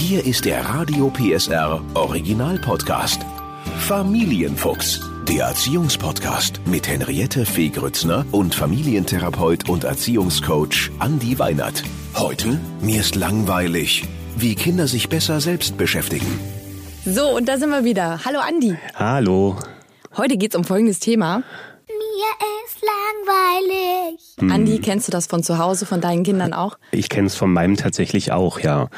Hier ist der Radio PSR Original Podcast. Familienfuchs, der Erziehungspodcast mit Henriette Fee Grützner und Familientherapeut und Erziehungscoach Andi Weinert. Heute, mir ist langweilig, wie Kinder sich besser selbst beschäftigen. So, und da sind wir wieder. Hallo Andi. Hallo. Heute geht's um folgendes Thema. Mir ist langweilig. Andi, kennst du das von zu Hause, von deinen Kindern auch? Ich kenne es von meinem tatsächlich auch, ja.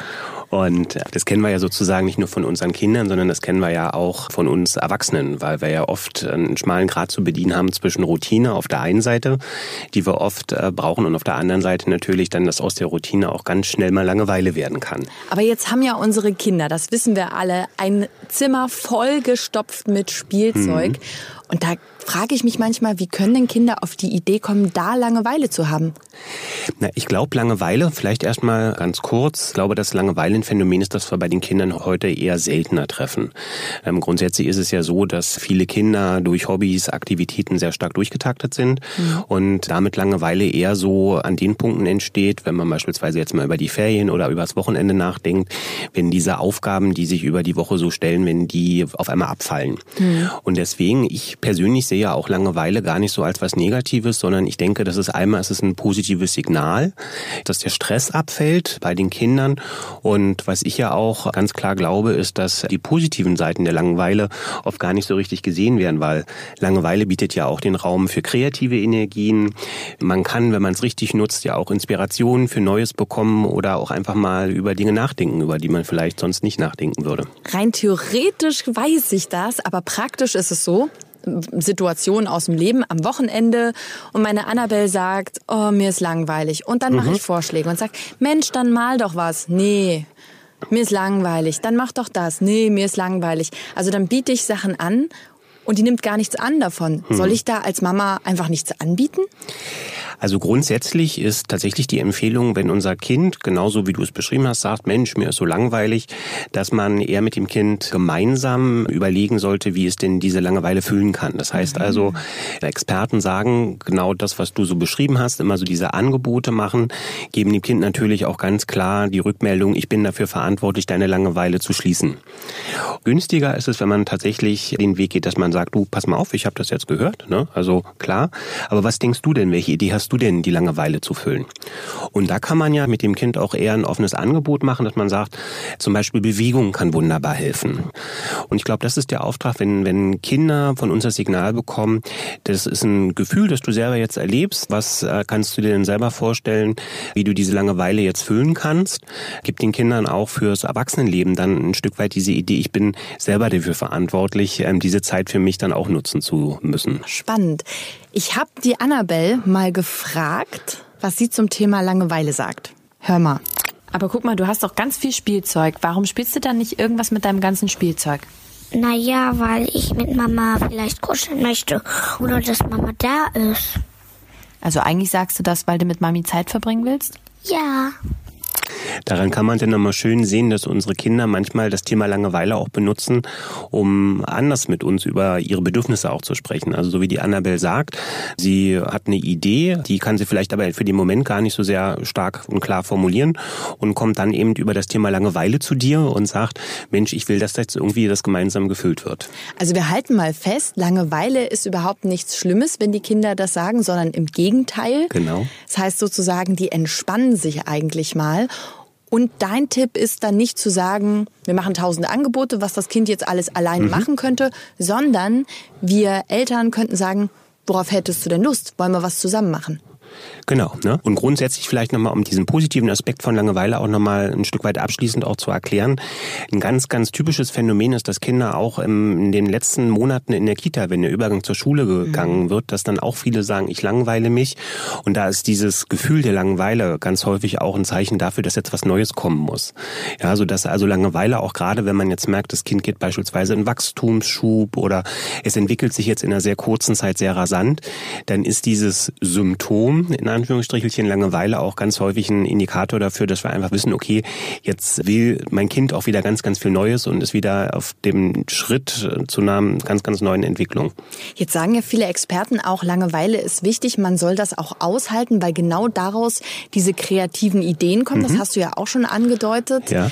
Und das kennen wir ja sozusagen nicht nur von unseren Kindern, sondern das kennen wir ja auch von uns Erwachsenen, weil wir ja oft einen schmalen Grad zu bedienen haben zwischen Routine auf der einen Seite, die wir oft äh, brauchen, und auf der anderen Seite natürlich dann, dass aus der Routine auch ganz schnell mal Langeweile werden kann. Aber jetzt haben ja unsere Kinder, das wissen wir alle, ein Zimmer vollgestopft mit Spielzeug. Und da frage ich mich manchmal, wie können denn Kinder auf die Idee kommen, da Langeweile zu haben? Na, ich glaube, Langeweile, vielleicht erstmal ganz kurz, ich glaube, dass Langeweile ein Phänomen ist, das wir bei den Kindern heute eher seltener treffen. Ähm, grundsätzlich ist es ja so, dass viele Kinder durch Hobbys, Aktivitäten sehr stark durchgetaktet sind und damit Langeweile eher so an den Punkten entsteht, wenn man beispielsweise jetzt mal über die Ferien oder über das Wochenende nachdenkt, wenn diese Aufgaben, die sich über die Woche so stellen, wenn die auf einmal abfallen. Und deswegen, ich persönlich sehe ja auch Langeweile gar nicht so als was Negatives, sondern ich denke, das ist einmal, es ein positives Signal, dass der Stress abfällt bei den Kindern. Und was ich ja auch ganz klar glaube, ist, dass die positiven Seiten der Langeweile oft gar nicht so richtig gesehen werden, weil Langeweile bietet ja auch den Raum für kreative Energien. Man kann, wenn man es richtig nutzt, ja auch Inspirationen für Neues bekommen oder auch einfach mal über Dinge nachdenken, über die man vielleicht sonst nicht nachdenken würde. Rein theoretisch weiß ich das, aber praktisch ist es so, Situation aus dem Leben am Wochenende und meine Annabelle sagt, oh, mir ist langweilig. Und dann mache ich Vorschläge und sage, Mensch, dann mal doch was. Nee, mir ist langweilig. Dann mach doch das. Nee, mir ist langweilig. Also dann biete ich Sachen an und die nimmt gar nichts an davon. Soll ich da als Mama einfach nichts anbieten? Also grundsätzlich ist tatsächlich die Empfehlung, wenn unser Kind, genauso wie du es beschrieben hast, sagt, Mensch, mir ist so langweilig, dass man eher mit dem Kind gemeinsam überlegen sollte, wie es denn diese Langeweile füllen kann. Das heißt also, Experten sagen genau das, was du so beschrieben hast, immer so diese Angebote machen, geben dem Kind natürlich auch ganz klar die Rückmeldung, ich bin dafür verantwortlich, deine Langeweile zu schließen. Günstiger ist es, wenn man tatsächlich den Weg geht, dass man sagt, du, pass mal auf, ich habe das jetzt gehört, ne? also klar, aber was denkst du denn, welche Idee hast du denn, die Langeweile zu füllen? Und da kann man ja mit dem Kind auch eher ein offenes Angebot machen, dass man sagt, zum Beispiel Bewegung kann wunderbar helfen. Und ich glaube, das ist der Auftrag, wenn, wenn Kinder von uns das Signal bekommen, das ist ein Gefühl, das du selber jetzt erlebst, was äh, kannst du dir denn selber vorstellen, wie du diese Langeweile jetzt füllen kannst? Gib den Kindern auch fürs Erwachsenenleben dann ein Stück weit diese Idee, ich bin selber dafür verantwortlich, ähm, diese Zeit für mich dann auch nutzen zu müssen. Spannend. Ich habe die Annabelle mal gefragt, was sie zum Thema Langeweile sagt. Hör mal. Aber guck mal, du hast doch ganz viel Spielzeug. Warum spielst du dann nicht irgendwas mit deinem ganzen Spielzeug? Naja, weil ich mit Mama vielleicht kuscheln möchte oder dass Mama da ist. Also eigentlich sagst du das, weil du mit Mami Zeit verbringen willst? Ja. Daran kann man dann nochmal schön sehen, dass unsere Kinder manchmal das Thema Langeweile auch benutzen, um anders mit uns über ihre Bedürfnisse auch zu sprechen. Also so wie die Annabelle sagt, sie hat eine Idee, die kann sie vielleicht aber für den Moment gar nicht so sehr stark und klar formulieren und kommt dann eben über das Thema Langeweile zu dir und sagt, Mensch, ich will, dass jetzt irgendwie das gemeinsam gefüllt wird. Also wir halten mal fest, Langeweile ist überhaupt nichts Schlimmes, wenn die Kinder das sagen, sondern im Gegenteil. Genau. Das heißt sozusagen, die entspannen sich eigentlich mal. Und dein Tipp ist dann nicht zu sagen, wir machen tausende Angebote, was das Kind jetzt alles alleine machen könnte, sondern wir Eltern könnten sagen, worauf hättest du denn Lust? Wollen wir was zusammen machen? Genau. Ne? Und grundsätzlich vielleicht nochmal, um diesen positiven Aspekt von Langeweile auch nochmal ein Stück weit abschließend auch zu erklären. Ein ganz, ganz typisches Phänomen ist, dass Kinder auch im, in den letzten Monaten in der Kita, wenn der Übergang zur Schule gegangen wird, dass dann auch viele sagen, ich langweile mich. Und da ist dieses Gefühl der Langeweile ganz häufig auch ein Zeichen dafür, dass jetzt was Neues kommen muss. Ja, so dass also Langeweile auch gerade, wenn man jetzt merkt, das Kind geht beispielsweise in Wachstumsschub oder es entwickelt sich jetzt in einer sehr kurzen Zeit sehr rasant, dann ist dieses Symptom In Anführungsstrichelchen, Langeweile auch ganz häufig ein Indikator dafür, dass wir einfach wissen, okay, jetzt will mein Kind auch wieder ganz, ganz viel Neues und ist wieder auf dem Schritt zu einer ganz, ganz neuen Entwicklung. Jetzt sagen ja viele Experten auch, Langeweile ist wichtig, man soll das auch aushalten, weil genau daraus diese kreativen Ideen kommen. Mhm. Das hast du ja auch schon angedeutet. Ja.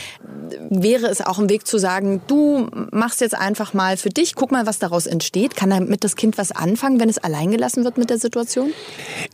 Wäre es auch ein Weg zu sagen, du machst jetzt einfach mal für dich, guck mal, was daraus entsteht. Kann damit das Kind was anfangen, wenn es alleingelassen wird mit der Situation?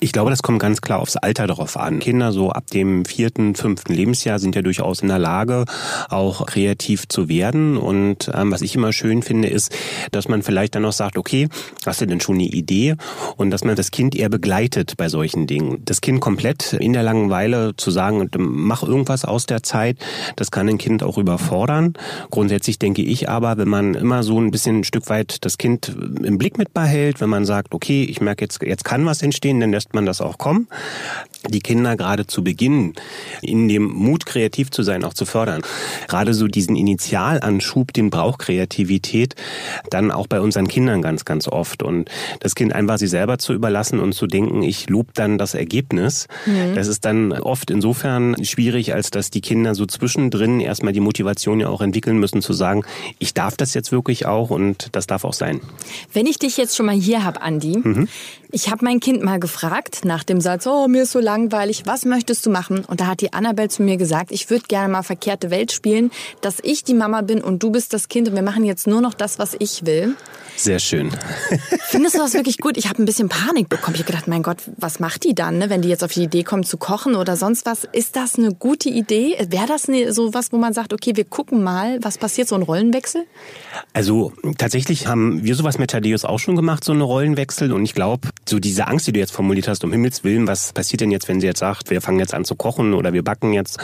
Ich glaube, das kommt ganz klar aufs Alter darauf an. Kinder so ab dem vierten, fünften Lebensjahr sind ja durchaus in der Lage, auch kreativ zu werden. Und ähm, was ich immer schön finde, ist, dass man vielleicht dann noch sagt, okay, hast du denn schon eine Idee? Und dass man das Kind eher begleitet bei solchen Dingen. Das Kind komplett in der Langeweile zu sagen, mach irgendwas aus der Zeit, das kann ein Kind auch überfordern. Grundsätzlich denke ich aber, wenn man immer so ein bisschen ein Stück weit das Kind im Blick mit behält, wenn man sagt, okay, ich merke jetzt, jetzt kann was entstehen, dann lässt man das auch kommen. Die Kinder gerade zu Beginn in dem Mut, kreativ zu sein, auch zu fördern. Gerade so diesen Initialanschub, den braucht Kreativität, dann auch bei unseren Kindern ganz, ganz oft. Und das Kind einfach sich selber zu überlassen und zu denken, ich lobe dann das Ergebnis, mhm. das ist dann oft insofern schwierig, als dass die Kinder so zwischendrin erstmal die Motivation ja auch entwickeln müssen, zu sagen, ich darf das jetzt wirklich auch und das darf auch sein. Wenn ich dich jetzt schon mal hier habe, Andi, mhm. ich habe mein Kind mal gefragt nach dem Satz, oh, mir ist so langweilig, was möchtest du machen? Und da hat die Annabelle zu mir gesagt, ich würde gerne mal verkehrte Welt spielen, dass ich die Mama bin und du bist das Kind und wir machen jetzt nur noch das, was ich will. Sehr schön. Findest du das wirklich gut? Ich habe ein bisschen Panik bekommen. Ich habe gedacht, mein Gott, was macht die dann, ne? wenn die jetzt auf die Idee kommt zu kochen oder sonst was? Ist das eine gute Idee? Wäre das ne, so was, wo man sagt, okay, wir gucken mal, was passiert, so ein Rollenwechsel? Also tatsächlich haben wir sowas mit Thaddeus auch schon gemacht, so eine Rollenwechsel. Und ich glaube, so diese Angst, die du jetzt formuliert hast, um Himmels Willen, was passiert denn jetzt, wenn sie jetzt sagt, wir fangen jetzt an zu kochen oder wir backen jetzt?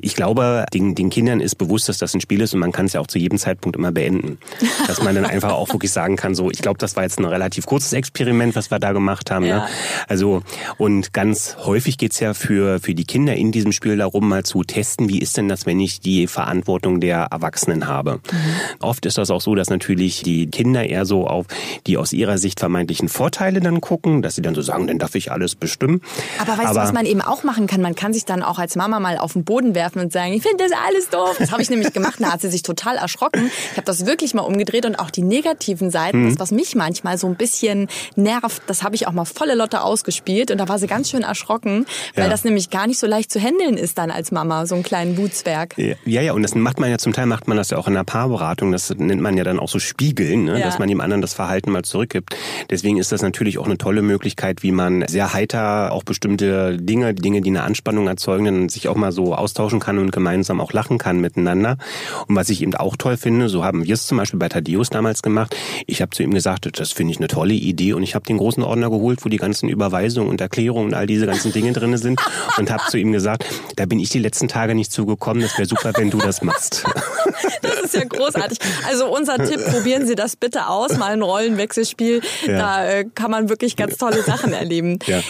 Ich glaube, den, den Kindern ist bewusst, dass das ein Spiel ist und man kann es ja auch zu jedem Zeitpunkt immer beenden. Dass man dann einfach auch wirklich sagen kann, so, ich glaube, das war jetzt ein relativ kurzes Experiment, was wir da gemacht haben. Ne? Ja. Ne? Also, und ganz häufig geht's ja für, für die Kinder in diesem Spiel darum, mal zu testen, wie ist denn das, wenn ich die Verantwortung der Erwachsenen habe. Mhm. Oft ist das auch so, dass natürlich die Kinder eher so auf die aus ihrer Sicht vermeintlichen Vorteile dann gucken, dass sie dann so sagen, dann darf ich alles bestimmen. Aber weißt du, was man eben auch machen kann? Man kann sich dann auch als Mama mal auf den Boden werfen und sagen, ich finde das alles doof. Das habe ich nämlich gemacht, da hat sie sich total erschrocken. Ich habe das wirklich mal umgedreht und auch die negativen Seiten, mhm. das, was mich manchmal so ein bisschen nervt, das habe ich auch mal volle Lotte ausgespielt und da war sie ganz schön erschrocken, weil ja. das nämlich gar nicht so leicht zu handeln ist dann als Mama, so einen kleinen Wutzwerg. Ja, ja, und das macht man ja zum Teil, macht man das ja auch in der Paarberatung, das nennt man ja dann auch so Spiegeln, ne? Ja. dass man dem anderen das Verhalten mal zurückgibt. Deswegen ist das natürlich auch eine tolle Möglichkeit, wie man sehr heiter auch bestimmte Dinge, Dinge, die eine Anspannung erzeugen, dann sich auch mal so austauschen kann und gemeinsam auch lachen kann miteinander. Und was ich eben auch toll finde, so haben wir es zum Beispiel bei Thaddeus damals gemacht. Ich habe zu ihm gesagt, das finde ich eine tolle Idee und ich habe den großen Ordner geholt, wo die ganzen Überweisungen und Erklärungen und all diese ganzen Dinge drin sind und habe zu ihm gesagt, da bin ich die letzten Tage nicht zugekommen, das wäre super, wenn du das machst. Das ist ja großartig. Also unser Tipp, probieren Sie das bitte aus, mal ein Rollenwechselspiel. Ja. Da äh, kann man wirklich ganz tolle Sachen erleben. Ja.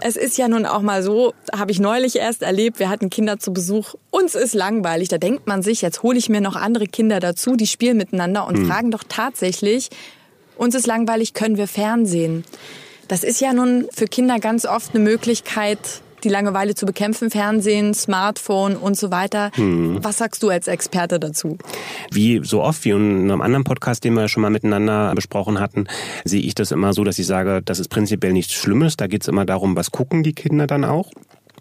Es ist ja nun auch mal so, habe ich neulich erst erlebt, wir hatten Kinder zu Besuch, uns ist langweilig. Da denkt man sich, jetzt hole ich mir noch andere Kinder dazu, die spielen miteinander und hm. fragen doch tatsächlich, uns ist langweilig, können wir Fernsehen? Das ist ja nun für Kinder ganz oft eine Möglichkeit, die Langeweile zu bekämpfen, Fernsehen, Smartphone und so weiter. Hm. Was sagst du als Experte dazu? Wie so oft, wie in einem anderen Podcast, den wir schon mal miteinander besprochen hatten, sehe ich das immer so, dass ich sage, das ist prinzipiell nichts Schlimmes. Da geht es immer darum, was gucken die Kinder dann auch.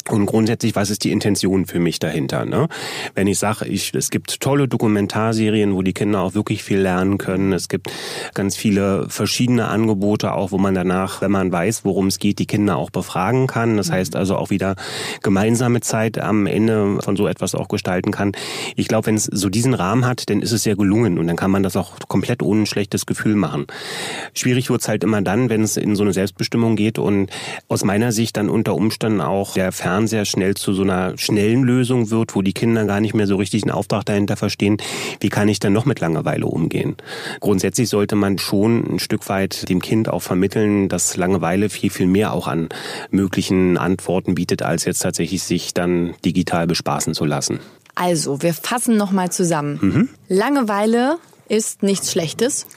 Und grundsätzlich, was ist die Intention für mich dahinter? Ne? Wenn ich sage, ich, es gibt tolle Dokumentarserien, wo die Kinder auch wirklich viel lernen können. Es gibt ganz viele verschiedene Angebote auch, wo man danach, wenn man weiß, worum es geht, die Kinder auch befragen kann. Das heißt also auch wieder gemeinsame Zeit am Ende von so etwas auch gestalten kann. Ich glaube, wenn es so diesen Rahmen hat, dann ist es sehr gelungen und dann kann man das auch komplett ohne ein schlechtes Gefühl machen. Schwierig wird es halt immer dann, wenn es in so eine Selbstbestimmung geht und aus meiner Sicht dann unter Umständen auch der Fern Fernseher schnell zu so einer schnellen Lösung wird, wo die Kinder gar nicht mehr so richtig einen Auftrag dahinter verstehen, wie kann ich dann noch mit Langeweile umgehen? Grundsätzlich sollte man schon ein Stück weit dem Kind auch vermitteln, dass Langeweile viel, viel mehr auch an möglichen Antworten bietet, als jetzt tatsächlich sich dann digital bespaßen zu lassen. Also, wir fassen nochmal zusammen. Mhm. Langeweile ist nichts Schlechtes.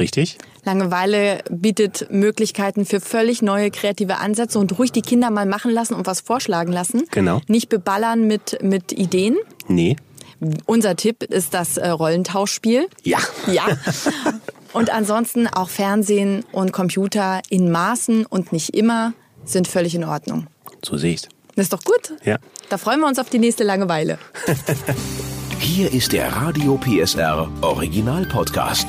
Richtig. Langeweile bietet Möglichkeiten für völlig neue kreative Ansätze und ruhig die Kinder mal machen lassen und was vorschlagen lassen. Genau. Nicht beballern mit, mit Ideen. Nee. Unser Tipp ist das äh, Rollentauschspiel. Ja. Ja. Und ansonsten auch Fernsehen und Computer in Maßen und nicht immer sind völlig in Ordnung. So sehe ich's. Das ist doch gut. Ja. Da freuen wir uns auf die nächste Langeweile. Hier ist der Radio PSR Original Podcast.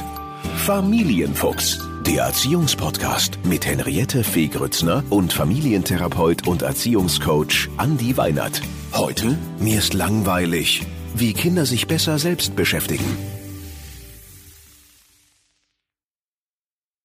Familienfuchs, der Erziehungspodcast mit Henriette Fee Grützner und Familientherapeut und Erziehungscoach Andi Weinert. Heute, mir ist langweilig, wie Kinder sich besser selbst beschäftigen.